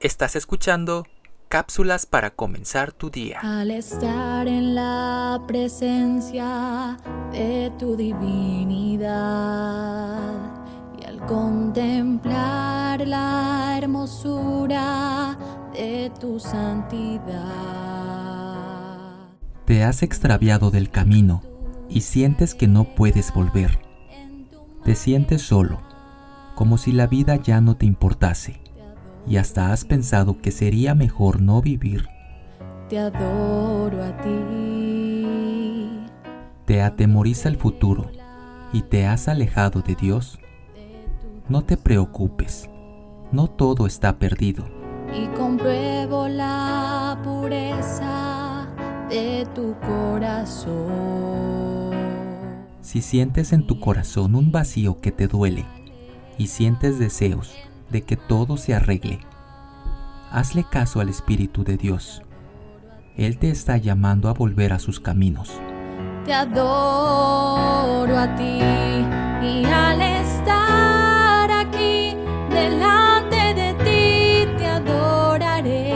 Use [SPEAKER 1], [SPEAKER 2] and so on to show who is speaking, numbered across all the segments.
[SPEAKER 1] Estás escuchando cápsulas para comenzar tu día.
[SPEAKER 2] Al estar en la presencia de tu divinidad y al contemplar la hermosura de tu santidad.
[SPEAKER 3] Te has extraviado del camino y sientes que no puedes volver. Te sientes solo, como si la vida ya no te importase y hasta has pensado que sería mejor no vivir.
[SPEAKER 2] Te adoro a ti.
[SPEAKER 3] Te atemoriza el futuro y te has alejado de Dios. No te preocupes, no todo está perdido.
[SPEAKER 2] Y compruebo la pureza de tu corazón.
[SPEAKER 3] Si sientes en tu corazón un vacío que te duele y sientes deseos de que todo se arregle. Hazle caso al Espíritu de Dios. Él te está llamando a volver a sus caminos.
[SPEAKER 2] Te adoro a ti y al estar aquí delante de ti te adoraré.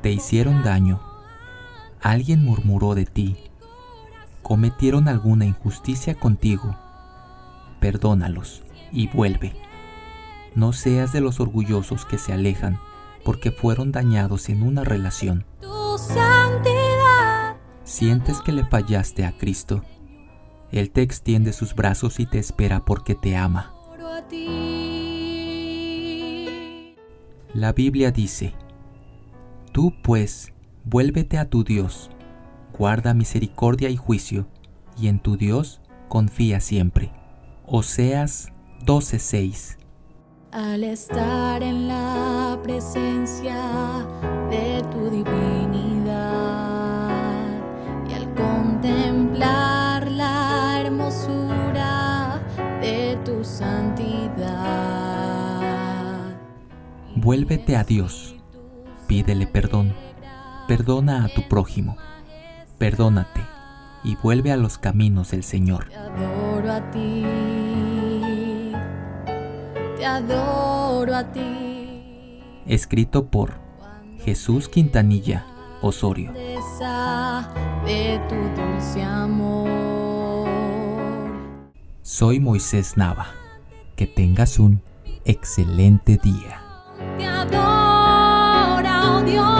[SPEAKER 3] Te hicieron daño. Alguien murmuró de ti. Cometieron alguna injusticia contigo. Perdónalos y vuelve. No seas de los orgullosos que se alejan porque fueron dañados en una relación.
[SPEAKER 2] Tu santidad.
[SPEAKER 3] Sientes que le fallaste a Cristo. Él te extiende sus brazos y te espera porque te ama. La Biblia dice, Tú pues, vuélvete a tu Dios, guarda misericordia y juicio, y en tu Dios confía siempre. Oseas 12:6
[SPEAKER 2] al estar en la presencia de tu divinidad y al contemplar la hermosura de tu santidad.
[SPEAKER 3] Vuélvete a Dios, pídele perdón, perdona a tu prójimo, perdónate y vuelve a los caminos del Señor.
[SPEAKER 2] Te adoro a ti te adoro a ti.
[SPEAKER 3] Escrito por Jesús Quintanilla Osorio.
[SPEAKER 2] De tu dulce amor.
[SPEAKER 3] Soy Moisés Nava. Que tengas un excelente día.
[SPEAKER 2] Te adoro, oh Dios.